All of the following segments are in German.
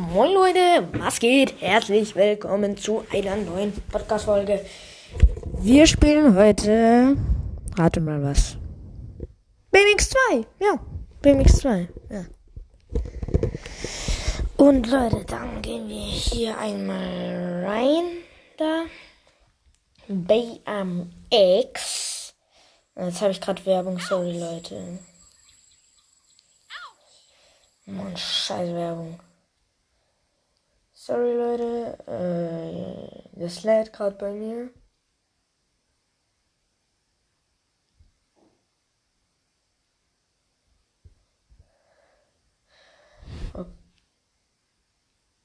Moin Leute, was geht? Herzlich willkommen zu einer neuen Podcast-Folge. Wir spielen heute, rate mal was. BMX 2, ja, BMX 2, ja. Und Leute, dann gehen wir hier einmal rein, da. BMX. Jetzt habe ich gerade Werbung, sorry Leute. Mann, scheiß Werbung. Sorry Leute, äh, das lädt gerade bei mir.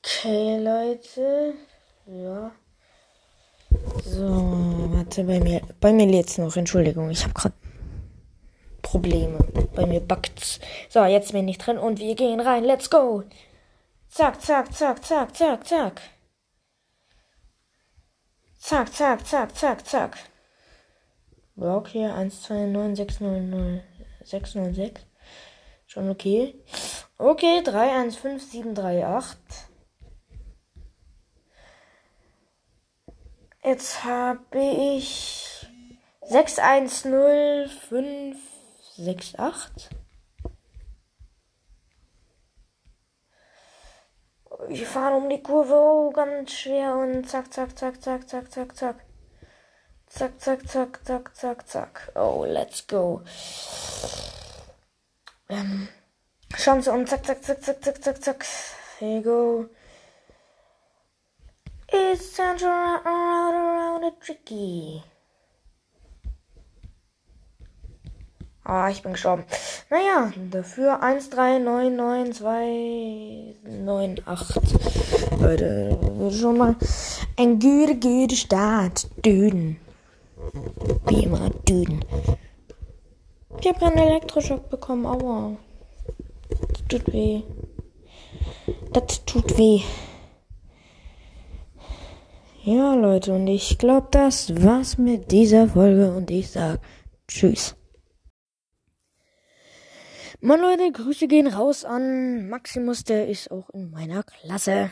Okay, Leute. Ja. So, warte, bei mir, bei mir lädt's noch. Entschuldigung, ich habe gerade Probleme. Bei mir backt's. So, jetzt bin ich drin und wir gehen rein. Let's go. Zack, zack, zack, zack, zack, zack. Zack, zack, zack, zack, zack. Block hier 1, 2, 9, 6, 9, 9, 6, 9, 6. Schon okay. Okay, 3, 1, 5, 7, 3, 8. Jetzt habe ich 6, Wir fahren um die Kurve, oh, ganz schwer und zack, zack, zack, zack, zack, zack, zack. Zack, zack, zack, zack, zack, zack. Oh, let's go. Ähm, Chance und zack, zack, zack, zack, zack, zack, zack. Here you go. It's time to run around, around a tricky. Ah, ich bin gestorben. Naja, dafür 1, 3, 9, 9, 2, 9, 8. Leute, schon mal ein guter, guter Start. Düden. Wie immer, Düden. Ich habe keinen Elektroschock bekommen, aua. Das tut weh. Das tut weh. Ja, Leute, und ich glaube, das war's mit dieser Folge und ich sag Tschüss. Moin Leute, Grüße gehen raus an Maximus, der ist auch in meiner Klasse.